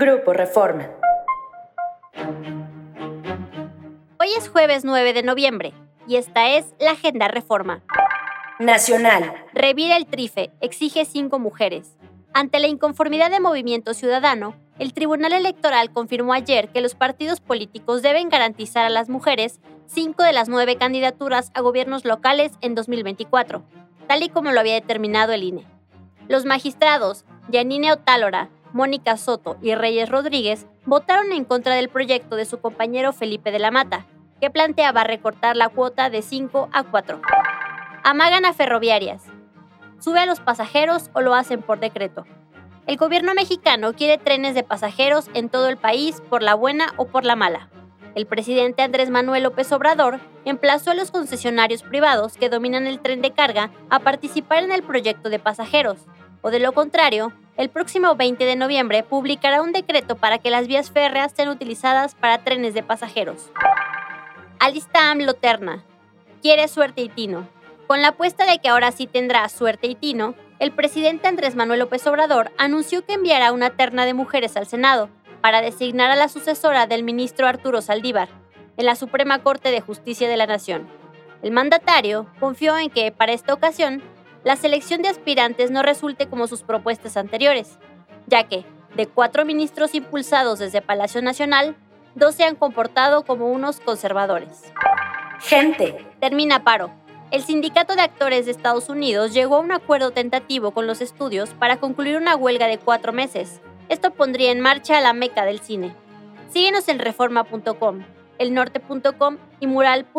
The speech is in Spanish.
Grupo Reforma. Hoy es jueves 9 de noviembre y esta es la Agenda Reforma. Nacional. Revira el trife, exige cinco mujeres. Ante la inconformidad de Movimiento Ciudadano, el Tribunal Electoral confirmó ayer que los partidos políticos deben garantizar a las mujeres cinco de las nueve candidaturas a gobiernos locales en 2024, tal y como lo había determinado el INE. Los magistrados Yanine Otálora, Mónica Soto y Reyes Rodríguez votaron en contra del proyecto de su compañero Felipe de la Mata, que planteaba recortar la cuota de 5 a 4. Amagan a ferroviarias. Sube a los pasajeros o lo hacen por decreto. El gobierno mexicano quiere trenes de pasajeros en todo el país por la buena o por la mala. El presidente Andrés Manuel López Obrador emplazó a los concesionarios privados que dominan el tren de carga a participar en el proyecto de pasajeros, o de lo contrario, el próximo 20 de noviembre publicará un decreto para que las vías férreas sean utilizadas para trenes de pasajeros. Alistam Loterna. Quiere suerte y tino. Con la apuesta de que ahora sí tendrá suerte y tino, el presidente Andrés Manuel López Obrador anunció que enviará una terna de mujeres al Senado para designar a la sucesora del ministro Arturo Saldívar en la Suprema Corte de Justicia de la Nación. El mandatario confió en que, para esta ocasión, la selección de aspirantes no resulte como sus propuestas anteriores, ya que, de cuatro ministros impulsados desde Palacio Nacional, dos se han comportado como unos conservadores. Gente. Termina paro. El Sindicato de Actores de Estados Unidos llegó a un acuerdo tentativo con los estudios para concluir una huelga de cuatro meses. Esto pondría en marcha la meca del cine. Síguenos en reforma.com, elnorte.com y mural.com.mx.